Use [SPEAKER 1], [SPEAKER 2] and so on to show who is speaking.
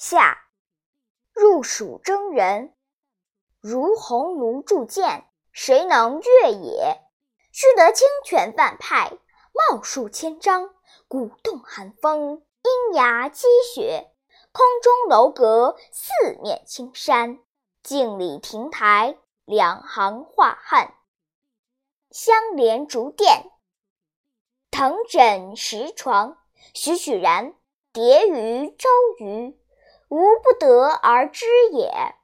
[SPEAKER 1] 夏，入蜀征人。如鸿炉铸剑，谁能越也？须得清泉泛派，茂树千张，鼓动寒风，阴崖积雪。空中楼阁，四面青山，镜里亭台，两行画汉。相连竹殿，藤枕石床，栩栩然，叠于周瑜。无不得而知也。